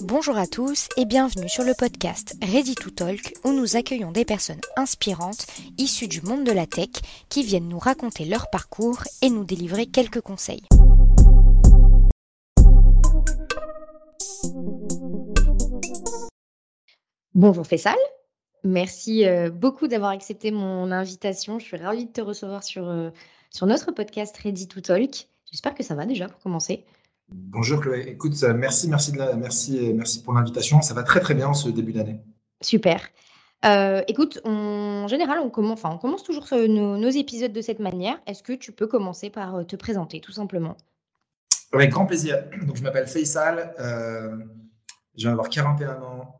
Bonjour à tous et bienvenue sur le podcast Ready to Talk où nous accueillons des personnes inspirantes issues du monde de la tech qui viennent nous raconter leur parcours et nous délivrer quelques conseils. Bonjour Fessal, merci euh, beaucoup d'avoir accepté mon invitation. Je suis ravie de te recevoir sur, euh, sur notre podcast Ready to Talk. J'espère que ça va déjà pour commencer. Bonjour Chloé. Écoute, euh, merci, merci, de la, merci, merci pour l'invitation. Ça va très très bien ce début d'année. Super. Euh, écoute, en général, on commence, enfin, on commence toujours nos, épisodes de cette manière. Est-ce que tu peux commencer par euh, te présenter, tout simplement? Avec grand plaisir. Donc, je m'appelle Faisal. je vais avoir 41 ans.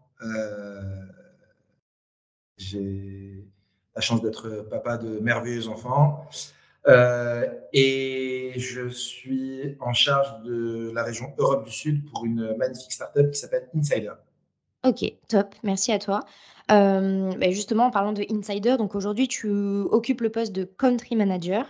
J'ai la chance d'être papa de merveilleux enfants. Euh, et je suis en charge de la région Europe du Sud pour une magnifique startup qui s'appelle Insider. Ok, top, merci à toi. Euh, bah, justement, en parlant de Insider, donc aujourd'hui tu occupes le poste de Country Manager.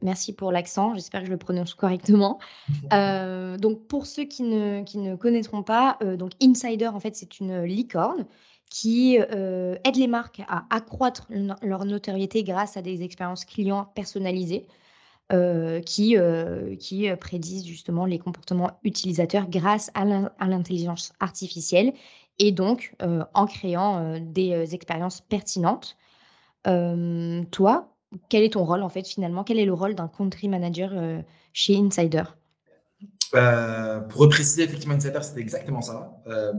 Merci pour l'accent, j'espère que je le prononce correctement. Euh, donc pour ceux qui ne, qui ne connaîtront pas, donc Insider en fait c'est une licorne qui euh, aident les marques à accroître leur notoriété grâce à des expériences clients personnalisées euh, qui, euh, qui prédisent justement les comportements utilisateurs grâce à l'intelligence artificielle et donc en créant des expériences pertinentes. toi, quel est ton rôle en fait finalement? Quel est le rôle d'un country manager chez Insider? Pour préciser, effectivement, Insider, c'était exactement ça. Euh,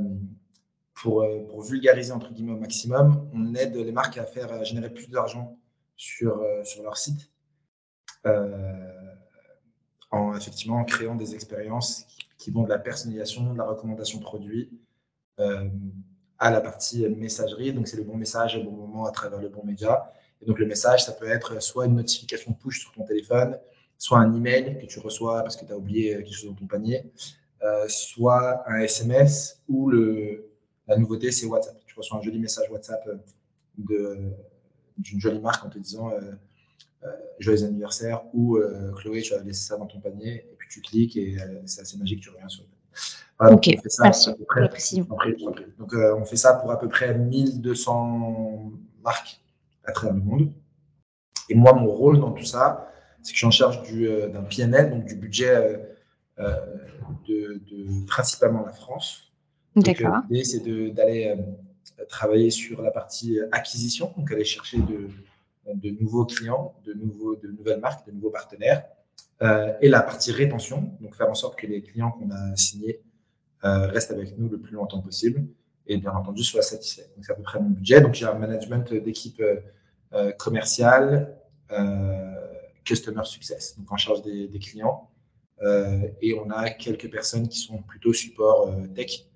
pour, vulgariser entre guillemets au maximum, on aide les marques à faire générer plus d'argent sur, euh, sur leur site euh, en effectivement en créant des expériences qui, vont de la personnalisation, de la recommandation de produits à la partie messagerie. Donc c'est le bon message au bon moment à travers le bon média. Et donc le message, ça peut être soit une notification push sur ton téléphone, soit un email que tu reçois parce que tu as oublié quelque chose dans ton panier, soit un SMS ou le, la nouveauté, c'est WhatsApp. Tu reçois un joli message WhatsApp euh, d'une jolie marque en te disant euh, euh, joyeux anniversaire ou Chloé, tu as laissé ça dans ton panier et puis tu cliques et c'est assez magique, tu reviens sur le panier. ok, on fait ça merci. Donc, on fait ça pour à peu près 1200 marques à travers le monde. Et moi, mon rôle dans tout ça, c'est que je suis en charge d'un PNL, donc du budget de, de, principalement la France. D'accord. L'idée, c'est d'aller euh, travailler sur la partie euh, acquisition, donc aller chercher de, de nouveaux clients, de, nouveaux, de nouvelles marques, de nouveaux partenaires, euh, et la partie rétention, donc faire en sorte que les clients qu'on a signés restent avec nous le plus longtemps possible et bien entendu soient satisfaits. Donc c'est à peu près mon budget. Donc j'ai un management d'équipe commerciale, customer success, donc en charge des, des clients, et on a quelques personnes qui sont plutôt support tech euh,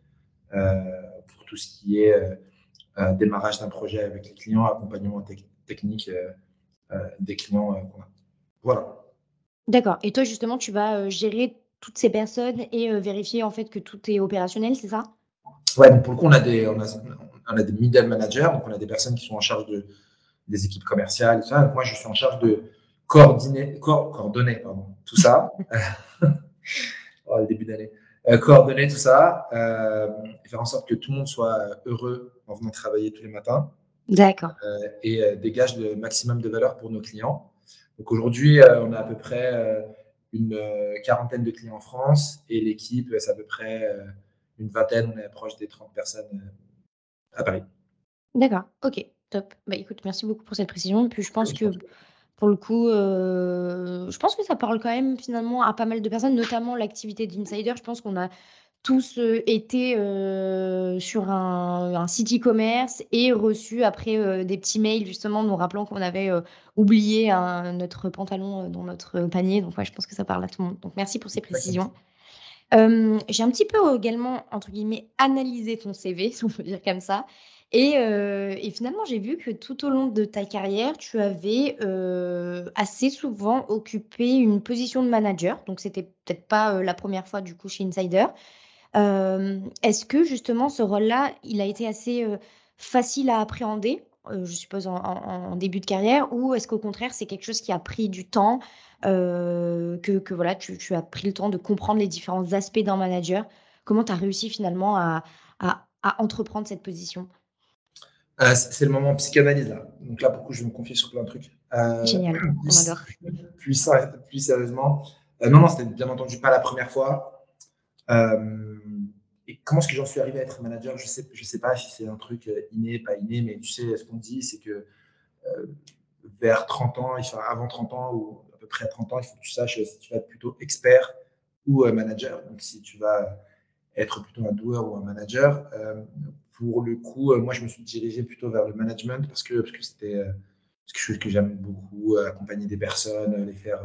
pour tout ce qui est euh, euh, démarrage d'un projet avec les clients, accompagnement technique des clients Voilà. D'accord. Et toi, justement, tu vas gérer toutes ces personnes et vérifier en fait que tout est opérationnel, c'est ça? Ouais, donc pour le coup, on a des, on a, on a des middle managers, donc on a des personnes qui sont en charge de, des équipes commerciales, tout ça. moi, je suis en charge de coordonner, coordonner pardon, tout ça. oh, le début d'année. Euh, coordonner tout ça euh, faire en sorte que tout le monde soit heureux en venant travailler tous les matins. D'accord. Euh, et dégage le maximum de valeur pour nos clients. Donc aujourd'hui, on a à peu près une quarantaine de clients en France et l'équipe, c'est à peu près une vingtaine, on est proche des 30 personnes à Paris. D'accord, ok, top. Bah, écoute, merci beaucoup pour cette précision. Et puis je pense que pour le coup, euh, je pense que ça parle quand même finalement à pas mal de personnes, notamment l'activité d'insider. Je pense qu'on a tous euh, été euh, sur un, site e-commerce et reçu après des petits mails justement nous rappelant qu'on avait oublié notre pantalon dans notre panier. Donc ouais, je pense que ça parle à tout le monde. Donc merci pour ces précisions. j'ai un petit peu également, entre guillemets, analysé ton CV, si on peut dire comme ça. Et finalement, j'ai vu que tout au long de ta carrière, tu avais, assez souvent occupé une position de manager, donc c'était peut-être pas, la première fois du coup chez Insider. est-ce que justement ce rôle-là, il a été assez, facile à appréhender, je suppose en début de carrière? Ou est-ce qu'au contraire, c'est quelque chose qui a pris du temps, que voilà, tu as pris le temps de comprendre les différents aspects d'un manager? comment tu as réussi finalement à entreprendre cette position? Heu, c c'est le moment psychanalyse là. Donc là, pour coup, je vais me confier sur plein de trucs. Heu, Génial, on plus adore. plus sérieusement, heu, non, non, c'était bien entendu pas la 1re fois. Hem et comment est-ce que j'en suis arrivé à être manager? Je sais je sais pas si c'est un truc, heu, inné, pas inné, mais tu sais, ce qu'on dit, c'est que, vers 30 ans, enfin avant 30 ans ou à peu près à 30 ans, il faut que tu saches si tu vas être plutôt expert ou, manager. Donc si tu vas être plutôt un doueur ou un manager. Pour le coup, heu, moi, je me suis dirigé plutôt vers le management parce que parce que c'était, quelque chose que j'aime beaucoup, accompagner des personnes, les faire,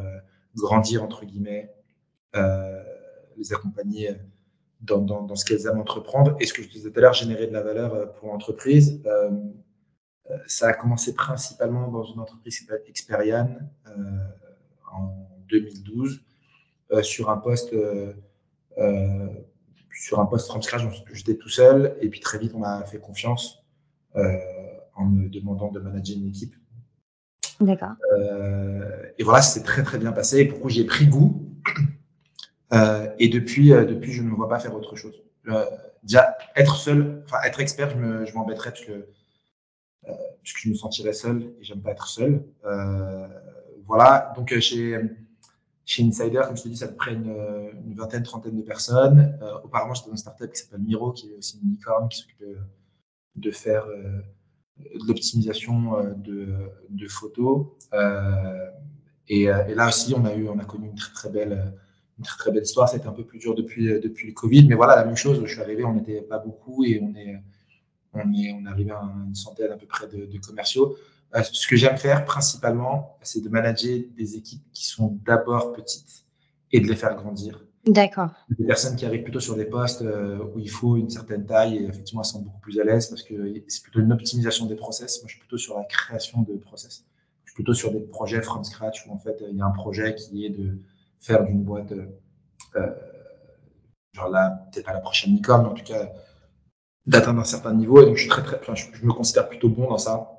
«grandir» entre guillemets, les accompagner dans dans ce qu'elles aiment entreprendre et ce que je disais tout à l'heure, générer de la valeur, pour l'entreprise. Ça a commencé principalement dans une entreprise qui s'appelle Experian, en 2012, heu, sur un poste, sur un poste from scratch, j'étais tout seul et puis très vite, on m'a fait confiance, heu, en me demandant de manager une équipe. D'accord. Heu et voilà, ça s'est très, très bien passé et pour le coup, j'y ai pris goût. Heu et depuis, depuis, je ne me vois pas faire autre chose. Déjà être seul, enfin être expert, je me je m'embêterais parce que, parce que je me sentirais seul et j'aime pas être seul. Voilà, donc heu, chez Insider, comme je t'ai dit, c'est à peu près une, vingtaine, trentaine de personnes. Heu, auparavant, j'étais dans une start-up qui s'appelle Miro, qui est aussi une licorne, qui s'occupe de faire, heu, de l'optimisation, de photos. Et là aussi, on a eu on a connu une très, très belle, une très, très belle histoire. Ça été un peu plus dur depuis, le covid, mais voilà, la même chose. Je suis arrivé, on n'était pas beaucoup et on est on est on arrivé à une centaine à peu près de commerciaux. Heu, ce que j'aime faire principalement, c'est de manager des équipes qui sont d'abord petites et de les faire grandir. D'accord. Des personnes qui arrivent plutôt sur des postes, heu, où il faut une certaine taille et effectivement, elles sont beaucoup plus à l'aise parce que c'est plutôt une optimisation des process. Moi, je suis plutôt sur la création de process. Je suis plutôt sur des projets from scratch où en fait, il y a un projet qui est de faire d'une boîte, heu, genre là, peut-être pas la prochaine licorne, mais en tout cas, d'atteindre un certain niveau et donc je suis très, très enfin, je je me considère plutôt bon dans ça.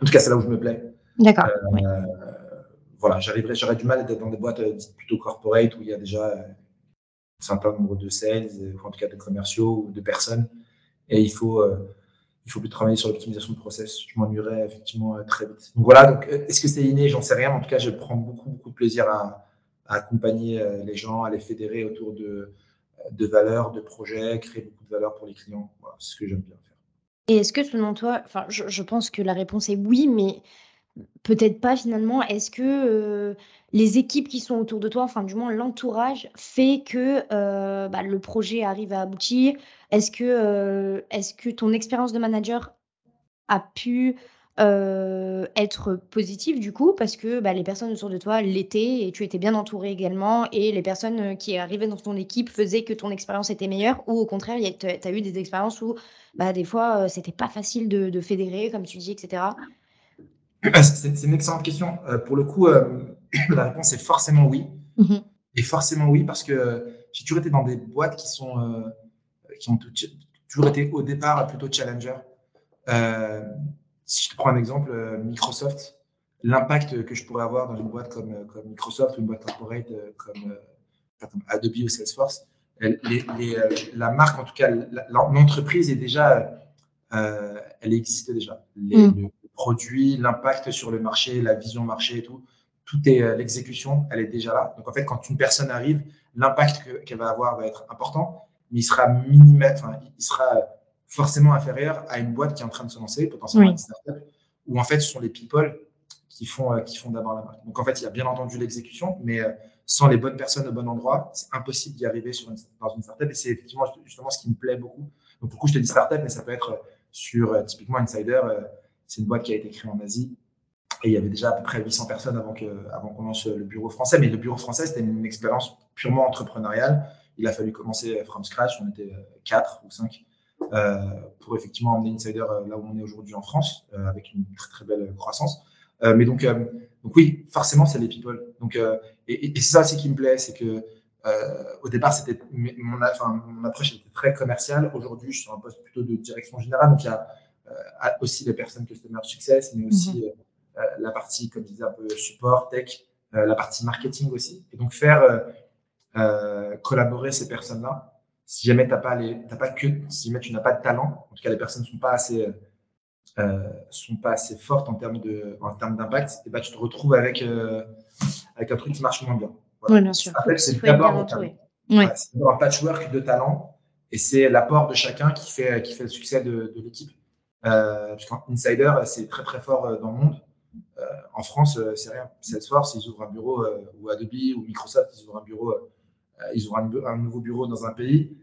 En tout cas, c'est là où je me plais. D'accord, Heu, oui. voilà, j'arriverais j'aurais du mal d'être dans des boîtes, dites plutôt corporate où il y a déjà, un certain nombre de sales, en tout cas de commerciaux ou de personnes et il faut, il faut plus travailler sur l'optimisation de process. Je m'ennuierais effectivement, très vite. Donc voilà, donc est-ce que c'est inné? J'en sais rien, en tout cas, je prends beaucoup, beaucoup de plaisir à à accompagner, les gens, à les fédérer autour de de valeurs, de projets, créer beaucoup de valeur pour les clients. Voilà, c'est ce que j'aime bien faire. Et est-ce que selon toi, enfin, je pense que la réponse est oui, mais peut-être pas finalement. Est-ce que, heu, les équipes qui sont autour de toi, enfin du moins l'entourage fait que, heu, bah, le projet arrive à aboutir? Est-ce que, heu, est-ce que ton expérience de manager a pu, heu, être positive du coup? Parce que, bah, les personnes autour de toi l'étaient et tu étais bien entouré également et les personnes, heu, qui arrivaient dans ton équipe faisaient que ton expérience était meilleure? Ou au contraire, tu as eu des expériences où, bah, des fois, heu, c'était pas facile de de fédérer comme tu dis et cetera? C'est une excellente question. Pour le coup, la réponse est forcément oui Mmh mh. et forcément oui parce que j'ai toujours été dans des boîtes qui sont, qui ont tou toujours été au départ plutôt challenger. Si je te prends un exemple, heu, Microsoft, l'impact que je pourrais avoir dans une boîte comme, comme Microsoft ou une boîte corporate, heu, comme, Adobe ou Salesforce, les les, heu, la marque en tout cas, l'entreprise est déjà, elle existe déjà. Les Mmh. le produit, l'impact sur le marché, la vision marché et tout, tout est, l'exécution, elle est déjà là. Donc en fait, quand une personne arrive, l'impact que qu'elle va avoir va être important, mais il sera minima enfin, il sera forcément inférieur à une boîte qui est en train de se lancer, potentiellement une Oui. start-up, où en fait, ce sont les people qui font, qui font d'abord la marque. Donc en fait, il y a bien entendu l'exécution, mais, heu, sans les bonnes personnes au bon endroit, c'est impossible d'y arriver sur une dans une start-up et c'est effectivement justement ce qui me plaît beaucoup. Donc du coup, je te dis start-up, mais ça peut être sur, heu, typiquement Insider, c'est une boîte qui a été créée en Asie et il y avait déjà à peu près 800 personnes avant que avant qu'on lance le bureau français. Mais le bureau français, c'était une expérience purement entrepreneuriale. Il a fallu commencer from scratch, on était 4 ou 5, heu, pour effectivement emmener Insider, là où on est aujourd'hui en France, heu, avec une très, très belle croissance. Mais donc, donc oui, forcément, c'est les people. Donc, et et c'est ça aussi qui me plaît, c'est que, au départ, c'était mon enfin, mon approche était très commerciale. Aujourd'hui, je suis sur un poste plutôt de direction générale, donc il y a, aussi les personnes customer success, mais aussi, heu, la partie, comme je disais, un peu support, tech, la partie marketing aussi et donc faire, collaborer ces personnes-là, si jamais t'as pas les, pas que, si jamais tu n'as pas de talent, en tout cas les personnes sont pas assez, euh, sont pas assez fortes en termes de, en termes d'impact, et bah tu te retrouves avec euh, avec un truc qui marche moins bien. Oui, bien sûr. C'est d'abord un patchwork de talent et c'est l'apport de chacun qui fait qui fait le succès de, de l'équipe. Euh, Insider, c'est très très fort dans le monde. En France, c'est rien. Salesforce, ils ouvrent un bureau, ou Adobe ou Microsoft, ils ouvrent un bureau, ils ouvrent un, nouveau bureau dans un pays.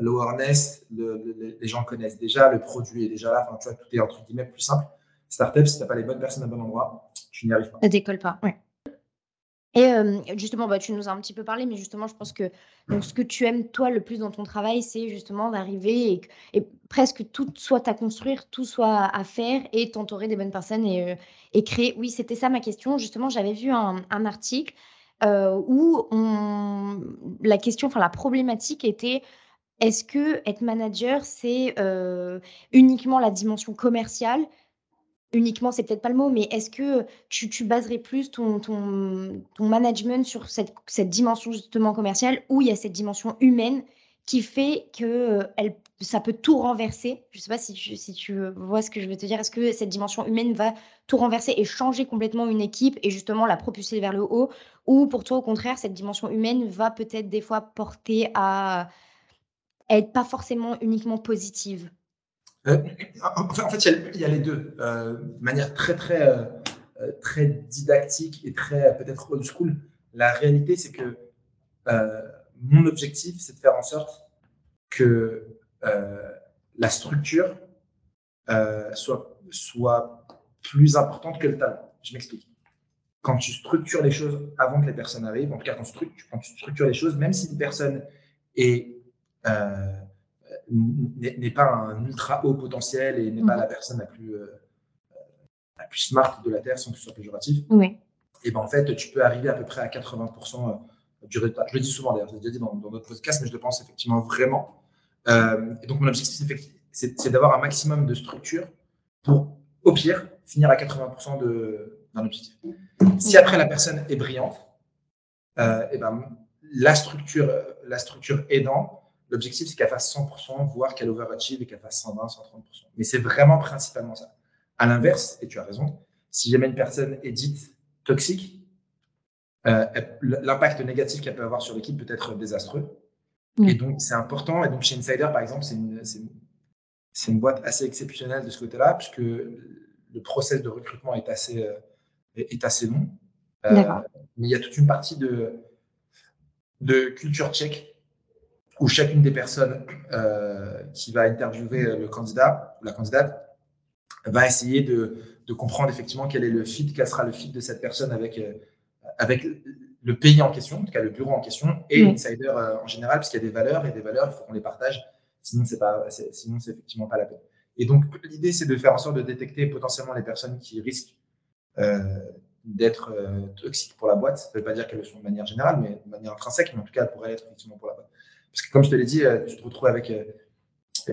L'awareness, le, les gens connaissent déjà, le produit est déjà là. Tout est entre guillemets plus simple. Startup, si tu n'as pas les bonnes personnes au bon endroit, tu n'y arrives pas. Ça décolle pas, oui. Et justement, bah, tu nous as un petit peu parlé, mais justement, je pense que ce que tu aimes, toi, le plus dans ton travail, c'est justement d'arriver et, presque tout soit à construire, tout soit à faire et t'entourer des bonnes personnes et, créer. Oui, c'était ça ma question. Justement, j'avais vu un article où on, la question, enfin la problématique était est-ce que être manager, c'est uniquement la dimension commerciale? Uniquement, c'est peut-être pas le mot, mais est-ce que tu, baserais plus ton, management sur cette, cette, dimension justement commerciale où il y a cette dimension humaine qui fait que euh, ça peut tout renverser Je sais pas si tu, si tu vois ce que je veux te dire. Est-ce que cette dimension humaine va tout renverser et changer complètement une équipe et justement la propulser vers le haut? Ou pour toi, au contraire, cette dimension humaine va peut-être des fois porter à être pas forcément uniquement positive? Euh, en fait, il y, a les deux. Euh, de manière très, très, euh, très didactique et très peut-être old school, la réalité, c'est que mon objectif, c'est de faire en sorte que la structure soit, soit plus importante que le talent. Je m'explique. Quand tu structures les choses avant que les personnes arrivent, en tout cas quand, quand tu structures les choses, même si une personne est n'est pas un ultra haut potentiel et n'est pas mhm. la personne la plus, euh, la plus smart de la Terre, sans que ce soit péjoratif, oui. et ben en fait, tu peux arriver à peu près à 80% euh, du résultat. Je le dis souvent d'ailleurs, je l'ai déjà dit dans, dans d'autres podcasts, mais je le pense effectivement vraiment. Euh, donc, mon objectif, c'est d'avoir un maximum de structure pour, au pire, finir à 80% d'un objectif. Si après la personne est brillante, et ben, la structure, la structure aidant, L'objectif, c'est qu'elle fasse 100%, voire qu'elle overachieve et qu'elle fasse 120, 130%. Mais c'est vraiment principalement ça. À l'inverse, et tu as raison, si jamais une personne est dite toxique, euh, l'impact négatif qu'elle peut avoir sur l'équipe peut être désastreux. Et donc, c'est important. Et donc, chez Insider, par exemple, c'est une, une, boîte assez exceptionnelle de ce côté-là, puisque le process de recrutement est assez, euh, est assez long. Euh, mais il y a toute une partie de, de culture check où chacune des personnes euh, qui va interviewer le candidat ou la candidate va essayer de, de, comprendre effectivement quel est le fit, quel sera le fit de cette personne avec, avec le pays en question, en tout cas le bureau en question, et l'insider euh, en général, puisqu'il y a des valeurs, et des valeurs, il faut qu'on les partage, sinon c'est pas, sinon c'est effectivement pas la peine. Et donc l'idée, c'est de faire en sorte de détecter potentiellement les personnes qui risquent d'être toxiques pour la boîte. Ça ne veut pas dire qu'elles le sont de manière générale, mais de manière intrinsèque, mais en tout cas, elles pourraient être effectivement pour la boîte. Parce que comme je te l'ai dit, euh, tu te retrouves avec euh,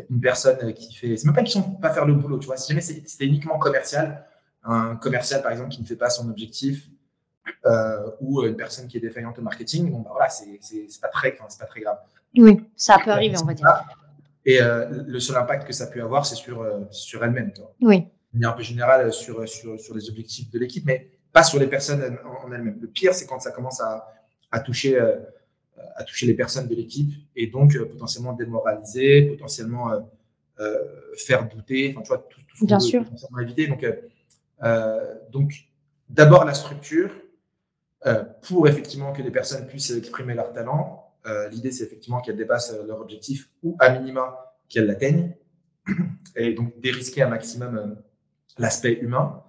une personne qui fait. C'est même pas qu'ils sont pas faire le boulot, tu vois. Si jamais c'était uniquement commercial, un commercial par exemple qui ne fait pas son objectif, euh, ou une personne qui est défaillante au marketing, bon bah voilà, c'est pas très, pas très grave. Oui, ça peut arriver, on va dire. Et le seul impact que ça peut avoir, c'est sur sur elle-même. Oui. Manière un peu générale sur sur, sur les objectifs de l'équipe, mais pas sur les personnes en, elles-mêmes. Le pire, c'est quand ça commence à, à toucher à toucher les personnes de l'équipe et donc euh, potentiellement démoraliser, potentiellement euh, euh, faire douter, enfin tu vois, tout, tout potentiellement éviter. Donc, donc d'abord la structure pour effectivement que les personnes puissent exprimer leur talent. L'idée, c'est effectivement qu'elles dépassent leur objectif ou à minima qu'elles l'atteignent et donc dérisquer un maximum l'aspect humain.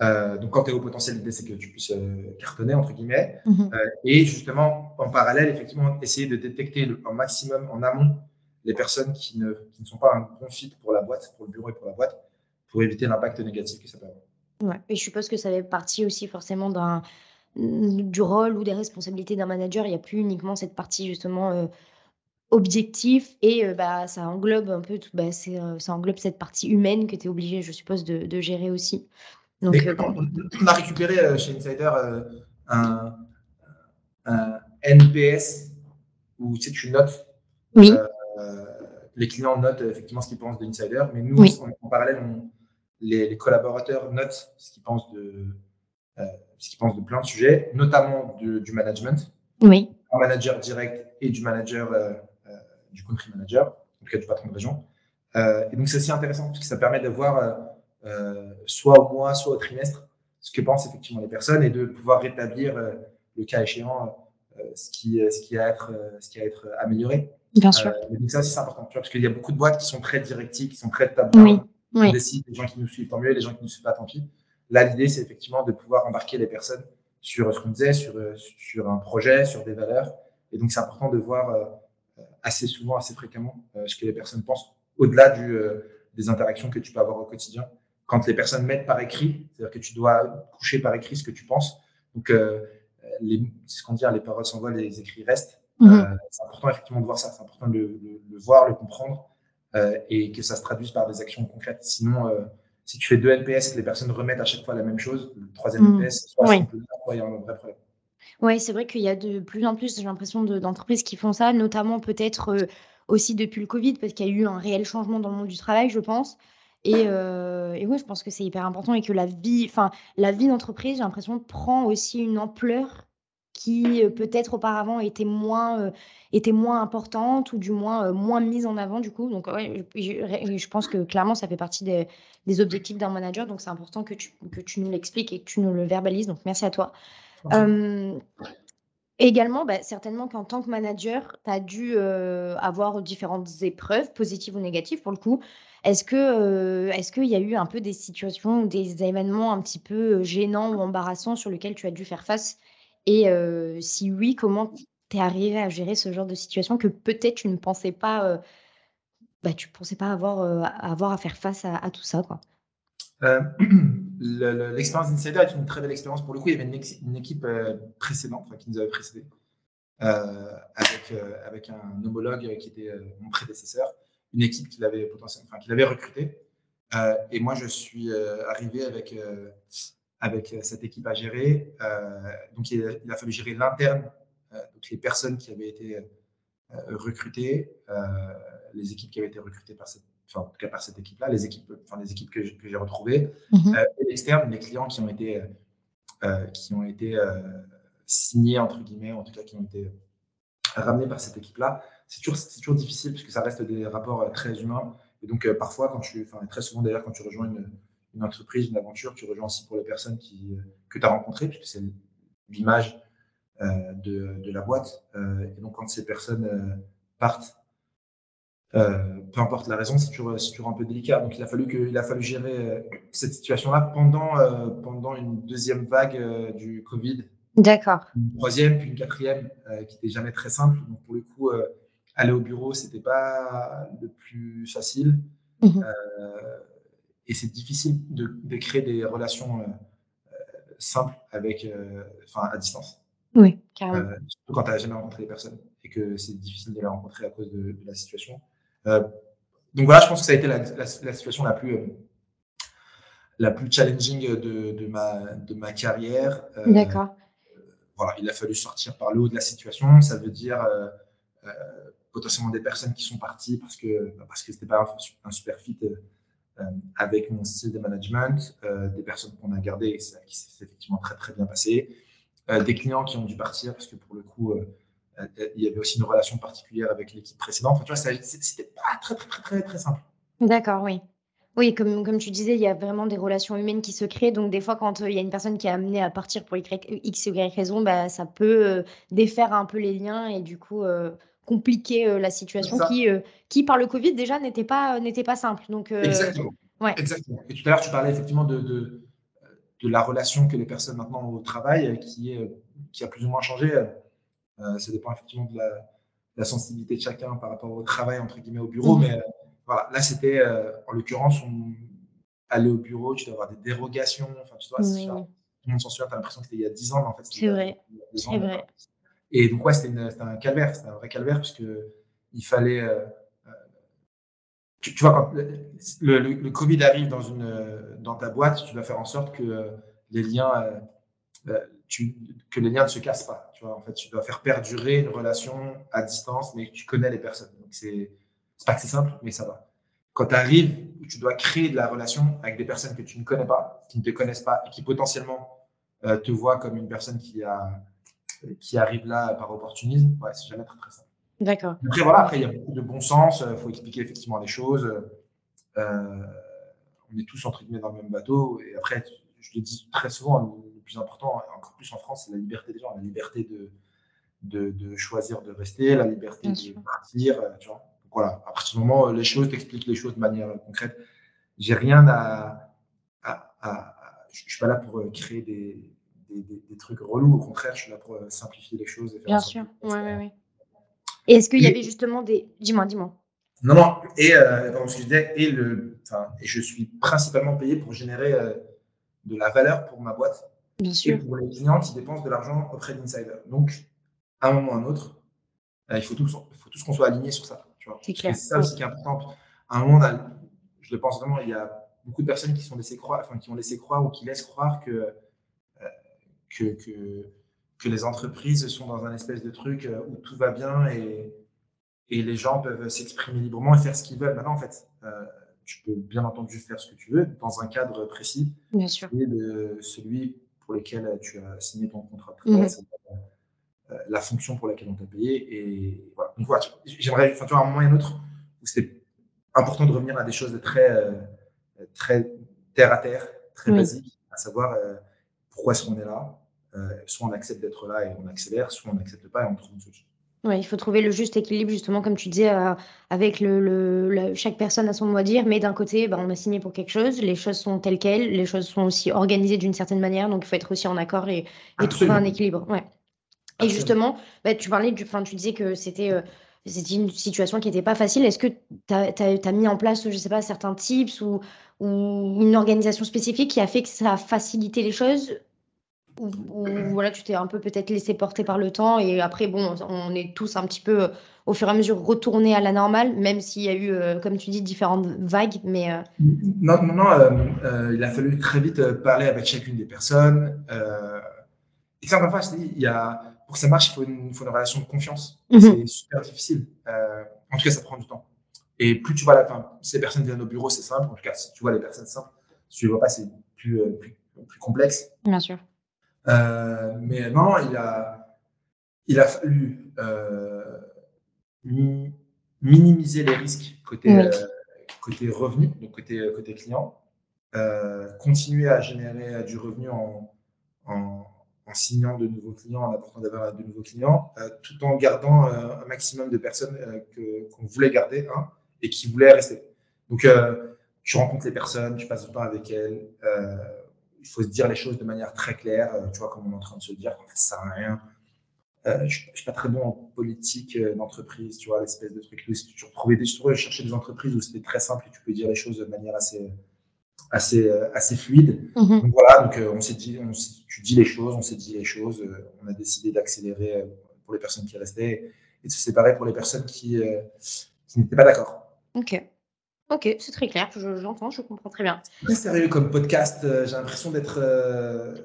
Euh, donc, quand tu es au potentiel, l'idée, c'est que tu puisses euh, cartonner, entre guillemets. Mhm. Euh, et justement, en parallèle, effectivement, essayer de détecter un maximum en amont les personnes qui ne, qui ne, sont pas un bon fit pour la boîte, pour le bureau et pour la boîte, pour éviter l'impact négatif que ça peut avoir. Ouais. Et je suppose que ça fait partie aussi forcément d'un du rôle ou des responsabilités d'un manager. Il n'y a plus uniquement cette partie justement objectif et bah, ça englobe un peu tout, bah, ça englobe cette partie humaine que tu es obligé, je suppose, de, de gérer aussi. Euh, on, a récupéré euh, chez Insider euh, un, NPS où c'est une note oui. les clients notent effectivement ce qu'ils pensent de Insider, mais nous, en, parallèle, les, collaborateurs notent ce qu'ils pensent de, ce qu'ils pensent de plein de sujets, notamment du management. Oui. Un manager direct et du manager, du country manager, en tout cas du patron de région. et donc, c'est aussi intéressant parce que ça permet de voir soit au mois, soit au trimestre ce que pensent effectivement les personnes et de pouvoir rétablir le cas échéant ce, qui, ce, qui a à être, ce qui a à être amélioré. Bien sûr. donc ça, c'est important, parce qu'il y a beaucoup de boîtes qui sont très directives, qui sont très tableaux. Oui. On décide, les gens qui nous suivent, tant mieux, les gens qui ne nous suivent pas, tant pis. Là, l'idée, c'est effectivement de pouvoir embarquer les personnes sur ce qu'on disait, sur, sur un projet, sur des valeurs. Et donc, c'est important de voir assez souvent, assez fréquemment, ce que les personnes pensent, au-delà du, des interactions que tu peux avoir au quotidien. Quand les personnes mettent par écrit, c'est-à-dire que tu dois coucher par écrit ce que tu penses. Donc, c'est ce qu'on dit, hein, les paroles s'envolent, les écrits restent. Mhm. Euh, c'est important effectivement de voir ça, c'est important de, le voir, le comprendre euh, et que ça se traduise par des actions concrètes. Sinon, euh, si tu fais deux NPS et que les personnes remettent à chaque fois la même chose, le troisième mhm. NPS, soit oui. il y a un vrai problème. Oui, c'est vrai qu'il y a de plus en plus, j'ai l'impression, d'entreprises qui font ça, notamment peut-être aussi depuis le Covid, parce qu'il y a eu un réel changement dans le monde du travail, je pense. Et, et oui, je pense que c'est hyper important et que la vie, enfin, la vie d'entreprise, j'ai l'impression, prend aussi une ampleur qui euh, peut-être auparavant était moins, euh, moins importante ou du moins euh, moins mise en avant du coup. Donc ouais, je, je, pense que clairement ça fait partie des, des objectifs d'un manager. Donc c'est important que tu, que tu nous l'expliques et que tu nous le verbalises. Donc merci à toi. également, bah, certainement qu'en tant que manager, tu as dû avoir différentes épreuves, positives ou négatives pour le coup. Est-ce que est-ce qu'il y a eu un peu des situations ou des événements un petit peu gênants ou embarrassants sur lesquels tu as dû faire face et si oui, comment tu es arrivé à gérer ce genre de situation que peut-être tu ne pensais pas, bah, tu pensais pas avoir, à avoir à faire face à, tout ça, l'expérience d'Insider est une très belle expérience. Pour le coup, il y avait une, équipe précédente, qui nous avait précédé, avec, avec un homologue qui était mon prédécesseur, une équipe qu'il avait potentiellement, enfin, avait recrutée. et moi, je suis arrivé avec avec euh, cette équipe à gérer. Euh, donc, il a, fallu gérer l'interne, euh, donc les personnes qui avaient été recrutées, les équipes qui avaient été recrutées par cette, enfin, en tout cas par cette équipe-là, les équipes, enfin, les équipes que j'ai retrouvées, mhm. et l'externe, les clients qui ont été, qui ont été signés, entre guillemets, en tout cas qui ont été ramenés par cette équipe-là. C'est toujours, toujours difficile parce que ça reste des rapports très humains. Et donc, parfois, quand tu, enfin, très souvent d'ailleurs, quand tu rejoins une, une entreprise, une aventure, tu rejoins aussi pour les personnes qui, euh, que tu as rencontrées, puisque c'est l'image euh, de, de, la boîte. Euh, et donc, quand ces personnes partent, peu importe la raison, c'est toujours, toujours, un peu délicat. Donc, il a fallu, que, il a fallu gérer cette situation-là pendant, pendant une deuxième vague du Covid. D'accord. Une troisième, puis une quatrième, qui n'était jamais très simple. Donc, pour le coup, aller au bureau, c'était pas le plus facile. Mmh et c'est difficile de, créer des relations euh, euh, simples avec, euh, enfin, à distance. Oui, carrément. surtout quand tu n'as jamais rencontré les personnes et que c'est difficile de les rencontrer à cause de, la situation. donc voilà, je pense que ça a été la, situation la plus, la plus challenging de, de, ma, de ma carrière. D'accord. voilà, il a fallu sortir par le haut de la situation. Ça veut dire potentiellement des personnes qui sont parties parce que parce que c'était pas un, un super fit avec mon style de management, euh, des personnes qu'on a gardées et qui s'est effectivement très très bien passé, euh, des clients qui ont dû partir parce que pour le coup, il y avait aussi une relation particulière avec l'équipe précédente. Enfin, tu vois, c'était pas très très très très, très simple. D'accord, oui. Oui, comme, comme tu disais, il y a vraiment des relations humaines qui se créent. Donc, des fois, quand il y a une personne qui est amenée à partir pour X ou Y raison, bah, ça peut défaire un peu les liens et du coup, compliquer euh, la situation qui, euh, qui, par le Covid, déjà, n'était pas, euh, n'était pas simple. Donc, Exactement. Ouais. Exactement. Et tout à l'heure, tu parlais effectivement de, de, de, la relation que les personnes maintenant ont au travail, qui, est, qui a plus ou moins changé. ça dépend effectivement de la, la, sensibilité de chacun par rapport au travail, entre guillemets, au bureau. Mmh. Mais voilà, là, c'était, en l'occurrence, on aller au bureau, tu dois avoir des dérogations. Enfin, tu dois, oui. tout le monde s'en souvient, tu as l'impression que c'était il y a 10 ans, mais en fait, c'est vrai. C'est vrai. Et donc, ouais, c'était un calvaire, c'était un vrai calvaire, parce que il fallait. Euh, euh, tu, vois, le, le, Covid arrive dans, une, dans ta boîte, tu dois faire en sorte que les liens, euh, que les liens ne se cassent pas. Tu vois, en fait, tu dois faire perdurer une relation à distance, mais tu connais les personnes. Donc, c'est pas que c'est simple, mais ça va. Quand tu arrives, tu dois créer de la relation avec des personnes que tu ne connais pas, qui ne te connaissent pas et qui potentiellement euh, te voient comme une personne qui, a, qui arrive là par opportunisme, ouais, c'est jamais très, très simple. D'accord. Après, voilà, après, il y a beaucoup de bon sens, il faut expliquer effectivement les choses. Euh, on est tous entre guillemets dans le même bateau. Et après, je le dis très souvent, le plus important, encore plus en France, c'est la liberté des gens, la liberté de, de, de choisir de rester, la liberté de partir. Euh, tu vois. Donc voilà, à partir du moment où les choses t'expliquent les choses de manière concrète, j'ai rien à, à, à, Je ne suis pas là pour euh, créer des, des, des, trucs relous. Au contraire, je suis là pour euh, simplifier les choses. Et faire Bien sûr, oui, oui. Et est-ce qu'il y avait justement des. Dis-moi, dis-moi. Non, non, et, euh, je disais, et, le, et je suis principalement payé pour générer de la valeur pour ma boîte. Bien sûr. Et pour les clients qui dépensent de l'argent auprès d'Insider. Donc, à un moment ou à un autre, il faut tous, faut tous qu'on soit alignés sur ça. C'est clair. C'est ça aussi qui est important. À un moment, je le pense vraiment, il y a beaucoup de personnes qui, sont laissées croire, enfin, qui ont laissé croire ou qui laissent croire que, euh, que, que, que, les entreprises sont dans un espèce de truc euh, où tout va bien et, et les gens peuvent s'exprimer librement et faire ce qu'ils veulent. Maintenant, en fait, euh, tu peux bien entendu faire ce que tu veux dans un cadre précis. Bien sûr. Et de celui pour lequel tu as signé ton contrat de travail, mhm. Euh, la fonction pour laquelle on t'a payé. Et voilà. Donc voilà, j'aimerais, enfin, tu vois, un moment et un autre où c'était important de revenir à des choses de très, euh, très terre à terre, très basiques, à savoir pourquoi est-ce qu'on est là. Soit on accepte d'être là et on accélère, soit on n'accepte pas et on trouve une solution. Ouais, il faut trouver le juste équilibre, justement, comme tu disais, avec le, le, chaque personne a son mot à dire, mais d'un côté, bah, on a signé pour quelque chose, les choses sont telles quelles, les choses sont aussi organisées d'une certaine manière, donc il faut être aussi en accord et, et trouver un équilibre. Ouais. Et justement, bah, tu parlais du, tu disais que c'était euh, une situation qui n'était pas facile. Est-ce que tu as, mis en place, je sais pas, certains tips ou, ou, une organisation spécifique qui a fait que ça a facilité les choses ou, voilà, tu t'es un peu peut-être laissé porter par le temps et après, bon, on est tous un petit peu au fur et à mesure retournés à la normale, même s'il y a eu, euh, comme tu dis, différentes vagues. Mais euh Non, non, non il a fallu très vite parler avec chacune des personnes. et ça, parfois, je dis, il y a pour que ça marche, il faut une, faut une relation de confiance. Mhm. C'est super difficile. Euh, en tout cas, ça prend du temps. Et plus tu vois la fin, si les personnes viennent au bureau, c'est simple. En tout cas, si tu vois les personnes simples, si tu ne les vois pas, c'est plus, euh, plus, plus, complexe. Bien sûr. Euh, mais non, il a, il a fallu minimiser les risques côté, côté revenu, donc côté, côté client, continuer à générer du revenu en, en en signant de nouveaux clients, en apportant d'avoir de nouveaux clients, euh, tout en gardant euh, un maximum de personnes euh, qu'on voulait garder hein, et qui voulaient rester. Donc, tu rencontres les personnes, tu passes du temps avec elles. Il faut se dire les choses de manière très claire, tu vois, comme on est en train de se dire, ça sert à rien. je ne suis pas très bon en politique d'entreprise, tu vois, l'espèce de truc. Tu retrouvais des, je cherchais des entreprises où c'était très simple et tu peux dire les choses de manière assez, assez, euh, assez fluide? Mhm. Donc voilà, donc euh, on s'est dit, on tu dis les choses, on s'est dit les choses, euh, on a décidé d'accélérer pour les personnes qui restaient et de se séparer pour les personnes qui, qui n'étaient pas d'accord. Ok. Ok, c'est très clair, j'entends, je, comprends très bien. Très sérieux comme podcast, j'ai l'impression d'être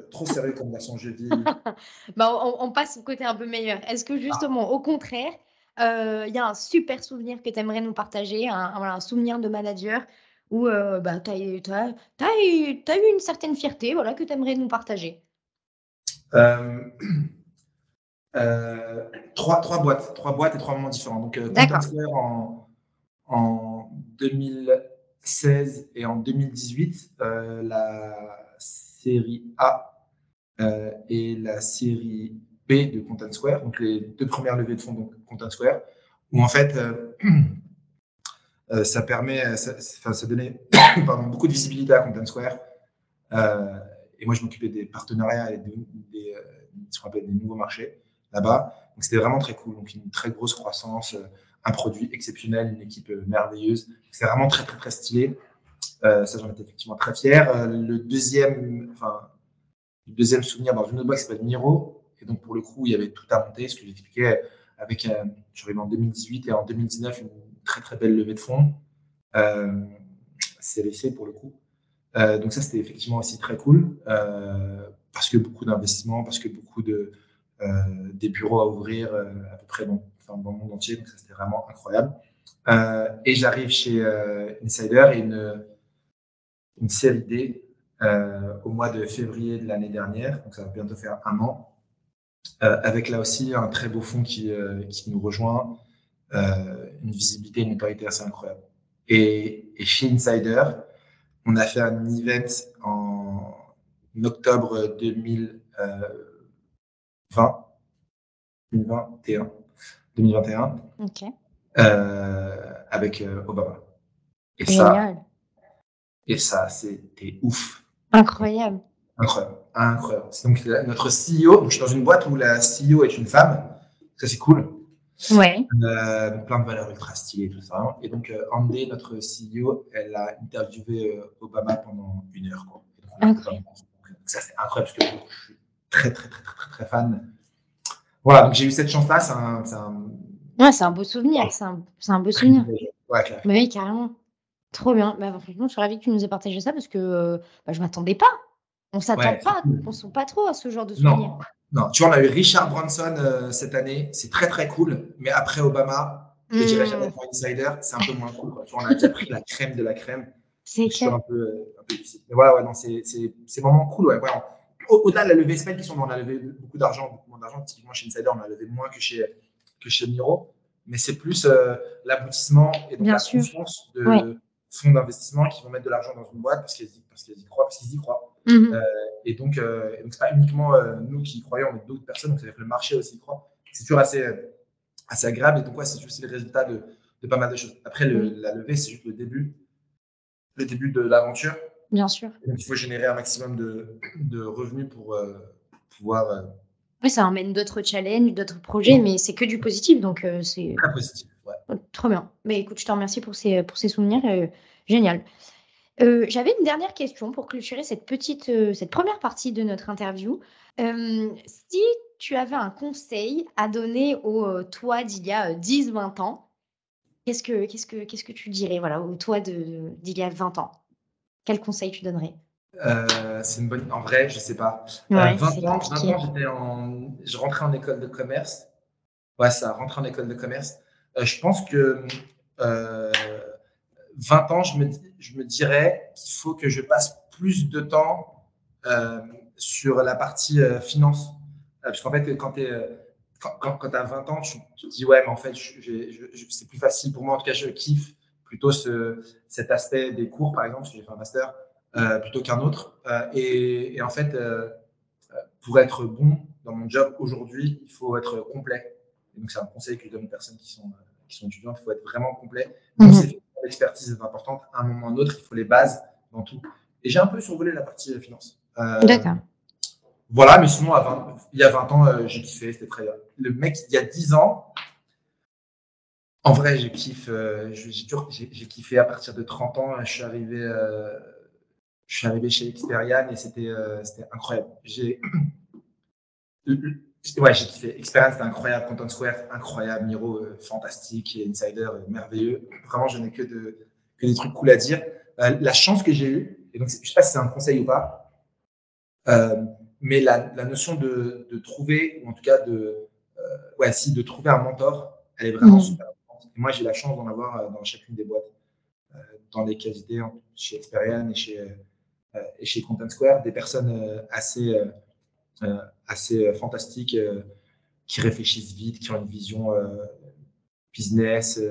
trop sérieux comme version jeudi. bah, on, passe au côté un peu meilleur. Est-ce que justement, au contraire, il y a un super souvenir que tu aimerais nous partager, un, un, souvenir de manager ou bah, tu as, eu une certaine fierté voilà, que tu aimerais nous partager? Euh, euh, trois, trois, boîtes, trois boîtes et trois moments différents. Donc, euh, en, en 2016 et en 2018, la série A et la série B de Content Square, donc les deux premières levées de fonds de Content Square, où en fait, Euh, ça permet, euh, ça, donnait beaucoup de visibilité à Content Square. Euh, et moi, je m'occupais des partenariats et des, des nouveaux marchés là-bas. Donc, c'était vraiment très cool. Donc, une très grosse croissance, un produit exceptionnel, une équipe merveilleuse. C'est vraiment très, très, très stylé. ça, j'en étais effectivement très fier. le deuxième, enfin, le deuxième souvenir dans une autre boîte qui s'appelle Miro. Et donc, pour le coup, il y avait tout à monter, ce que j'expliquais avec, euh, arrivé en 2018 et en 2019, une très très belle levée de fonds, euh, CVC pour le coup. Euh, donc ça, c'était effectivement aussi très cool euh, parce que beaucoup d'investissements, parce que beaucoup de des bureaux à ouvrir à peu près dans, le monde entier. Donc ça, c'était vraiment incroyable. Euh, et j'arrive chez euh, Insider et une, une série D euh, au mois de février de l'année dernière, donc ça va bientôt faire un an, avec là aussi un très beau fonds qui, qui nous rejoint, une visibilité, une notoriété assez incroyable. Et, et, chez Insider, on a fait un event en octobre 2020, 2021. 2021. Ok. Euh, avec euh, Obama. Et ça, et ça, c'était ouf. Incroyable. Incroyable. Incroyable. C'est donc notre CEO. Donc, je suis dans une boîte où la CEO est une femme. Ça, c'est cool. Ouais. Euh, plein de valeurs ultra stylées, tout ça. Et donc, euh, Andé, notre CEO, elle a interviewé Obama pendant une heure. Quoi. incroyable. Donc, ça, c'est incroyable parce que je suis très, très, très, très, très fan. Voilà, donc j'ai eu cette chance-là. C'est un, un, Ouais, c'est un beau souvenir. C'est un, un, beau souvenir. Ouais, clair. Mais oui, carrément. Trop bien. Bah, franchement, je suis ravie que tu nous aies partagé ça parce que euh, bah, je ne m'attendais pas. On ne s'attend pas, on ne pense pas trop à ce genre de souvenir. Non, non. tu vois, on a eu Richard Branson euh, cette année. C'est très, très cool. Mais après Obama, mmh. dirais jamais pour Insider, c'est un peu moins cool. Quoi. Tu vois, on a déjà pris la crème de la crème. C'est clair. Un peu, euh, un peu difficile. Mais voilà, ouais, non, c'est vraiment cool. Ouais. Au-delà de la levée Spain, qui sont, on a levé beaucoup d'argent, beaucoup moins d'argent. Typiquement, chez Insider, on a levé moins que chez, que chez Miro mais c'est plus euh, l'aboutissement et donc la confiance de fonds d'investissement qui vont mettre de l'argent dans une boîte parce qu'ils y croient, parce qu'ils y croient. Mhm. Euh, et donc, euh, donc c'est pas uniquement nous qui y croyons, mais d'autres personnes, donc c'est-à-dire que le marché aussi y croit. C'est toujours assez, assez agréable. Et donc, ouais, c'est juste les résultats de, de, pas mal de choses. Après, le, la levée, c'est juste le début, le début de l'aventure. Bien sûr. donc, il faut générer un maximum de, de revenus pour pouvoir oui, ça emmène d'autres challenges, d'autres projets, mais c'est que du positif, donc euh, c'est très positif. Ouais. Oh, trop bien. Mais écoute, je te remercie pour ces, pour ces souvenirs. Euh, génial. Euh, j'avais une dernière question pour clôturer cette petite, cette première partie de notre interview. si tu avais un conseil à donner au toi d'il y a 10-20 ans, qu'est-ce que, qu'est-ce que, qu'est-ce que tu dirais voilà, au toi de, d'il y a 20 ans? Quel conseil tu donnerais? Euh, c'est une bonne. En vrai, je sais pas. Euh, ouais, 20, ans, 20 ans, j'étais en. Je rentrais en école de commerce. Ouais, ça, rentrer en école de commerce. Euh, je pense que 20 ans, je me, je me dirais qu'il faut que je passe plus de temps sur la partie finance. parce qu'en fait, quand tu quand, quand, as 20 ans, tu, te dis, ouais, mais en fait, c'est plus facile pour moi. En tout cas, je kiffe plutôt ce, cet aspect des cours, par exemple, si j'ai fait un master. Euh, plutôt qu'un autre. Euh, et, en fait, euh, pour être bon dans mon job aujourd'hui, il faut être complet. Et donc, c'est un conseil que je donne aux personnes qui sont, qui sont étudiantes. Il faut être vraiment complet. Mhm. L'expertise est importante. À un moment ou à un autre, il faut les bases dans tout. Et j'ai un peu survolé la partie finance. D'accord. Voilà, mais sinon, à il y a 20 ans, j'ai kiffé, c'était très bien. Le mec, il y a 10 ans, en vrai, j'ai kiffé, j'ai kiffé à partir de 30 ans. Je suis arrivé je suis arrivé chez Experian et c'était euh, incroyable. J'ai ouais, j'ai kiffé. Experian, c'était incroyable. Content Square, incroyable. Miro, euh, fantastique. Et Insider, euh, merveilleux. Vraiment, je n'ai que, de, que des trucs cool à dire. la chance que j'ai eue, et donc je ne sais pas si c'est un conseil ou pas, mais la, la notion de, de, trouver, ou en tout cas de, ouais, si, de trouver un mentor, elle est vraiment mmh. super moi, j'ai la chance d'en avoir dans chacune des boîtes dans lesquelles j'étais, chez Experian et chez euh, et chez Content Square, des personnes euh, assez, euh, assez fantastiques qui réfléchissent vite, qui ont une vision business,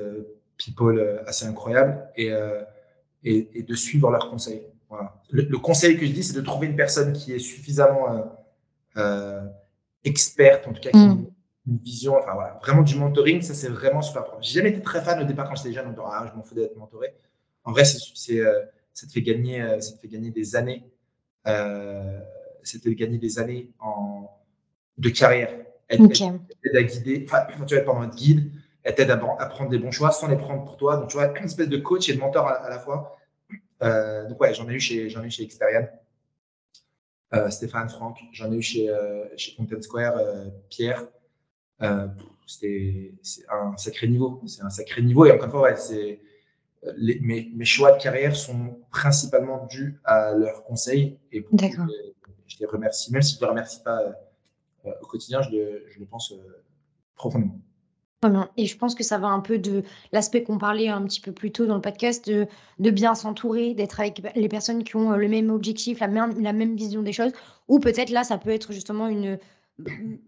people assez incroyable et, et, de suivre leurs conseils. Le, conseil que je dis, c'est de trouver une personne qui est suffisamment experte, en tout cas qui mm. Une, vision, enfin voilà, vraiment du mentoring, ça c'est vraiment super important. J'ai jamais été très fan au départ quand j'étais jeune, disant ah, je m'en fous d'être mentoré. En vrai, c'est ça te fait gagner, euh, ça te fait gagner des années. Euh, ça te fait gagner des années en, de carrière. Elle, t'aide à guider, enfin, tu vas être pendant guide, elle t'aide à, prendre des bons choix sans les prendre pour toi. Donc, tu vois, une espèce de coach et de mentor à, la fois. Euh, donc, ouais, j'en ai eu chez, j'en ai eu chez Experian. Euh, Stéphane, Franck, j'en ai eu chez, euh, chez Content Square, euh, Pierre. C'était un sacré niveau. C'est un sacré niveau. Et encore une fois, ouais, c'est les, mes, mes, choix de carrière sont principalement dus à leurs conseils. Et. Je, les remercie, même si je ne les remercie pas euh, au quotidien, je le, je le pense euh, profondément. Et je pense que ça va un peu de l'aspect qu'on parlait un petit peu plus tôt dans le podcast de de bien s'entourer, d'être avec les personnes qui ont, le même objectif, la même la même vision des choses ou peut-être là, ça peut être justement une,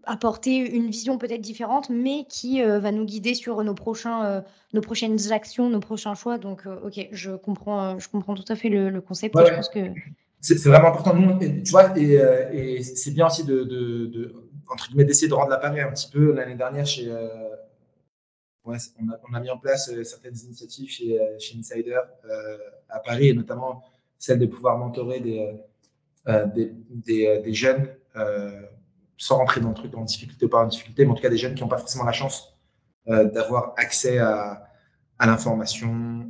apporter une vision peut-être différente, mais qui, heu, va nous guider sur nos prochains, heu, nos prochaines actions, nos prochains choix donc heu, OK, je comprends, je comprends tout à fait le le concept Ouais, et je ouais. pense que C'est vraiment important. Nous, et tu vois, et, c'est bien aussi de, de, de, entre guillemets, d'essayer de rendre l'appareil un petit peu. L'année dernière, chez, euh, ouais, on, a, on, a, mis en place euh, certaines initiatives chez, euh, chez Insider euh, à Paris, et notamment celle de pouvoir mentorer des, euh, des, des, euh, des, jeunes, sans rentrer dans le truc en difficulté ou pas en difficulté, mais en tout cas des jeunes qui n'ont pas forcément la chance d'avoir accès à, l'information,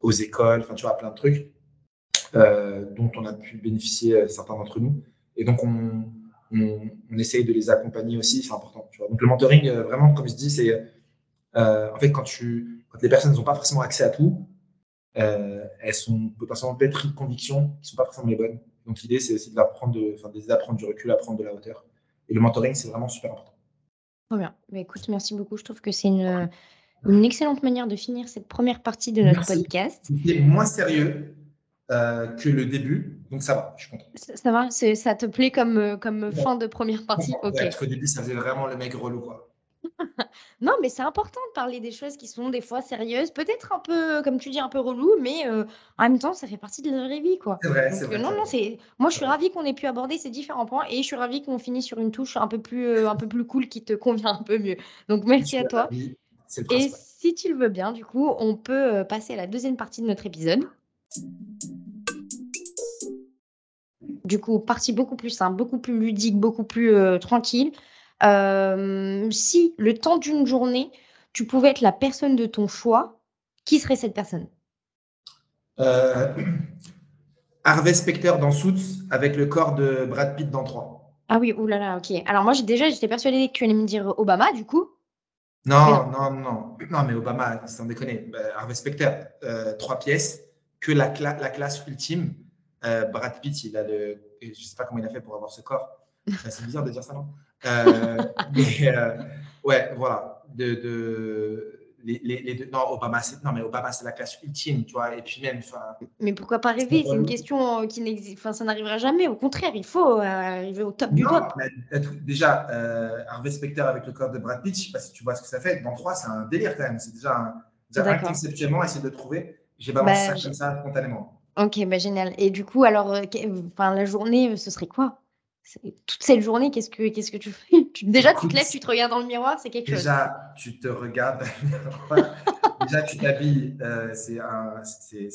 aux écoles, enfin, tu vois, à plein de trucs. Euh, dont on a pu bénéficier euh, certains d'entre nous. Et donc, on, essaye de les accompagner aussi, c'est important. Donc, le mentoring, euh, vraiment, comme je dis, c'est en fait quand, tu, les personnes n'ont pas forcément accès à tout, elles sont potentiellement peut-être de convictions qui ne sont pas forcément les bonnes. Donc, l'idée, c'est aussi de prendre, de, enfin, d'apprendre du recul, apprendre de la hauteur. Et le mentoring, c'est vraiment super important. Très bien. Bah, écoute, merci beaucoup. Je trouve que c'est une, une excellente manière de finir cette première partie de notre merci. podcast. C'était moins sérieux, euh, que le début. Donc ça va, je suis content. Ça, ça va Ça te plaît comme, euh, comme ouais. fin de première partie? Ouais, Ok. parce qu'au début, ça faisait vraiment le mec relou, quoi. Non, mais c'est important de parler des choses qui sont des fois sérieuses, peut-être un peu, comme tu dis, un peu relou, mais euh, en même temps, ça fait partie de la vraie vie, quoi. C'est vrai, Donc, c'est vrai. non, non, c'est. Moi, je suis ravie qu'on ait pu aborder ces différents points et je suis ravie qu'on finisse sur une touche un peu plus, euh, un peu plus cool qui te convient un peu mieux. Donc, merci à toi. Et si tu le veux bien, du coup, on peut passer à la deuxième partie de notre épisode. Du coup, partie beaucoup plus simple, beaucoup plus ludique, beaucoup plus euh, tranquille. Euh, si le temps d'une journée, tu pouvais être la personne de ton choix, qui serait cette personne? Euh, Harvey Specter dans Suits avec le corps de Brad Pitt dans 3. Ah oui, oulala, ok. Alors moi, déjà, j'étais persuadée que tu allais me dire Obama, du coup. Non, non, non, non. mais Obama, sans déconner. Harvey Specter, euh, trois pièces, que la, cla la classe ultime. Euh, Brad Pitt, il a le. Je ne sais pas comment il a fait pour avoir ce corps. C'est bizarre de dire ça, non? Mais euh, ouais, voilà. De, de, les, les, les deux, non, Obama, c'est non, mais Obama, c'est la classe ultime, tu vois. Et puis même, enfin. Mais pourquoi pas rêver? C'est une question euh, qui n'existe. Enfin, ça n'arrivera jamais. Au contraire, il faut euh, arriver au top non, du top. Mais, déjà, euh, Harvey Specter avec le corps de Brad Pitt, je sais pas si tu vois ce que ça fait. Dans 3, c'est un délire quand même. C'est déjà un. Déjà, conceptuellement, essayer de le trouver. J'ai balancé bah, ça comme ça spontanément. Ok, bah génial. Et du coup, alors, euh, enfin, la journée, euh, ce serait quoi? Toute cette journée, qu'est-ce que, qu'est-ce que tu fais? Déjà, Écoute, tu te lèves, tu te regardes dans le miroir, c'est quelque déjà, chose. Déjà, tu te regardes déjà, tu t'habilles, euh, c'est,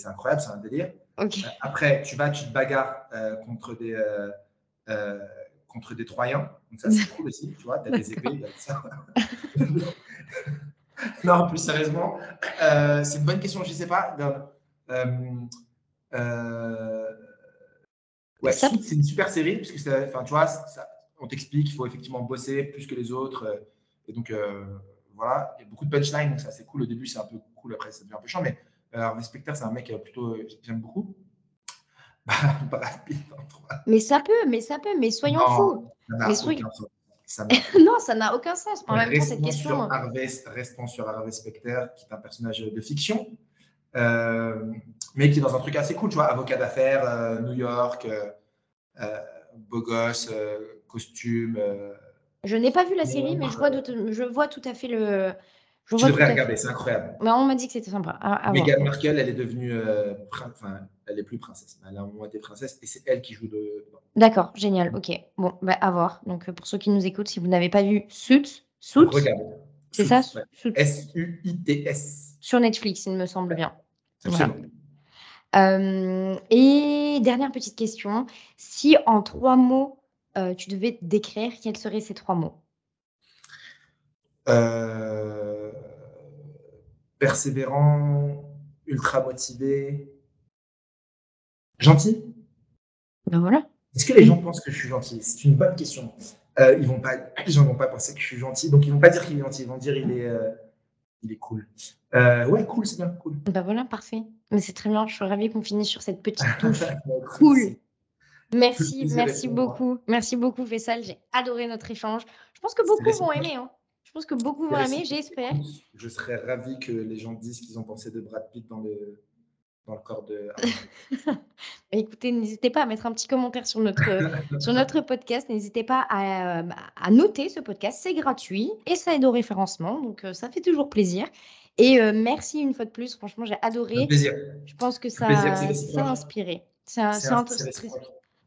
incroyable, c'est un délire. Okay. Euh, après, tu vas, tu te bagarres euh, contre des contre des Troyens. Donc ça, c'est cool aussi, tu vois, tu as des épées, ça. non, plus sérieusement, c'est une bonne question, je ne sais pas. Euh... Ouais, c'est une super série, puisque enfin, tu vois, ça, on t'explique qu'il faut effectivement bosser plus que les autres. Euh, et donc, euh, voilà, il y a beaucoup de punchlines, donc ça c'est cool. Au début, c'est un peu cool, après, ça devient un peu chiant. Mais euh, Harvey Specter, c'est un mec plutôt, j'aime beaucoup. mais ça peut, mais ça peut, mais soyons non, fous. Mais soyons... Ça non, ça n'a aucun sens. En même temps, cette question. Sur Harvey, restons sur Harvey Specter, qui est un personnage de fiction. Euh, mais qui est dans un truc assez cool, tu vois, avocat d'affaires, euh, New York, euh, euh beau gosse, euh, costume. je n'ai pas vu la série, mais je vois, de, je vois tout à fait le. Je tu devrais regarder, c'est incroyable. Mais on m'a dit que c'était sympa. À, à Meghan Markle, elle est devenue, enfin, elle est plus princesse, elle a un moment été princesse, et c'est elle qui joue de. D'accord, génial, ok. Bon, bah, à voir. Donc pour ceux qui nous écoutent, si vous n'avez pas vu Suits, Suits, c'est ça, S-U-I-T-S sur Netflix, il me semble bien. Voilà. Euh, et dernière petite question, si en trois mots, euh, tu devais te décrire, quels seraient ces trois mots? Euh, Persévérant, ultra motivé, gentil? Ben voilà. Est-ce que les gens pensent que je suis gentil? C'est une bonne question. ils vont pas, les gens vont pas penser que je suis gentil, donc ils vont pas dire qu'il est gentil, ils vont dire il est il est cool. Euh, ouais, cool, c'est bien, cool. Bah voilà, parfait. Mais c'est très bien, je suis ravie qu'on finisse sur cette petite touche. cool. Merci, merci beaucoup. Merci beaucoup, Fessal. J'ai adoré notre échange. Je pense que beaucoup vont aimer. Hein. Je pense que beaucoup vont aimer, j'espère. Je serais ravi que les gens disent qu'ils ont pensé de Brad Pitt dans le, dans le corps de. Écoutez, n'hésitez pas à mettre un petit commentaire sur notre, sur notre podcast. N'hésitez pas à, à, noter ce podcast. C'est gratuit et ça aide au référencement. Donc, euh, ça fait toujours plaisir. Et euh, merci une fois de plus. Franchement, j'ai adoré. plaisir. Je pense que ça, ça a inspiré.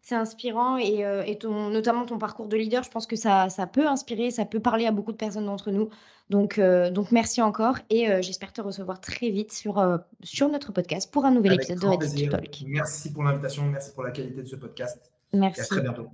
C'est inspirant et, euh, et ton, notamment ton parcours de leader, je pense que ça, ça peut inspirer, ça peut parler à beaucoup de personnes d'entre nous. Donc, euh, donc merci encore et j'espère te recevoir très vite sur, sur notre podcast pour un nouvel épisode de Ready Talk. Merci pour l'invitation, merci pour la qualité de ce podcast. Merci. Et à très bientôt.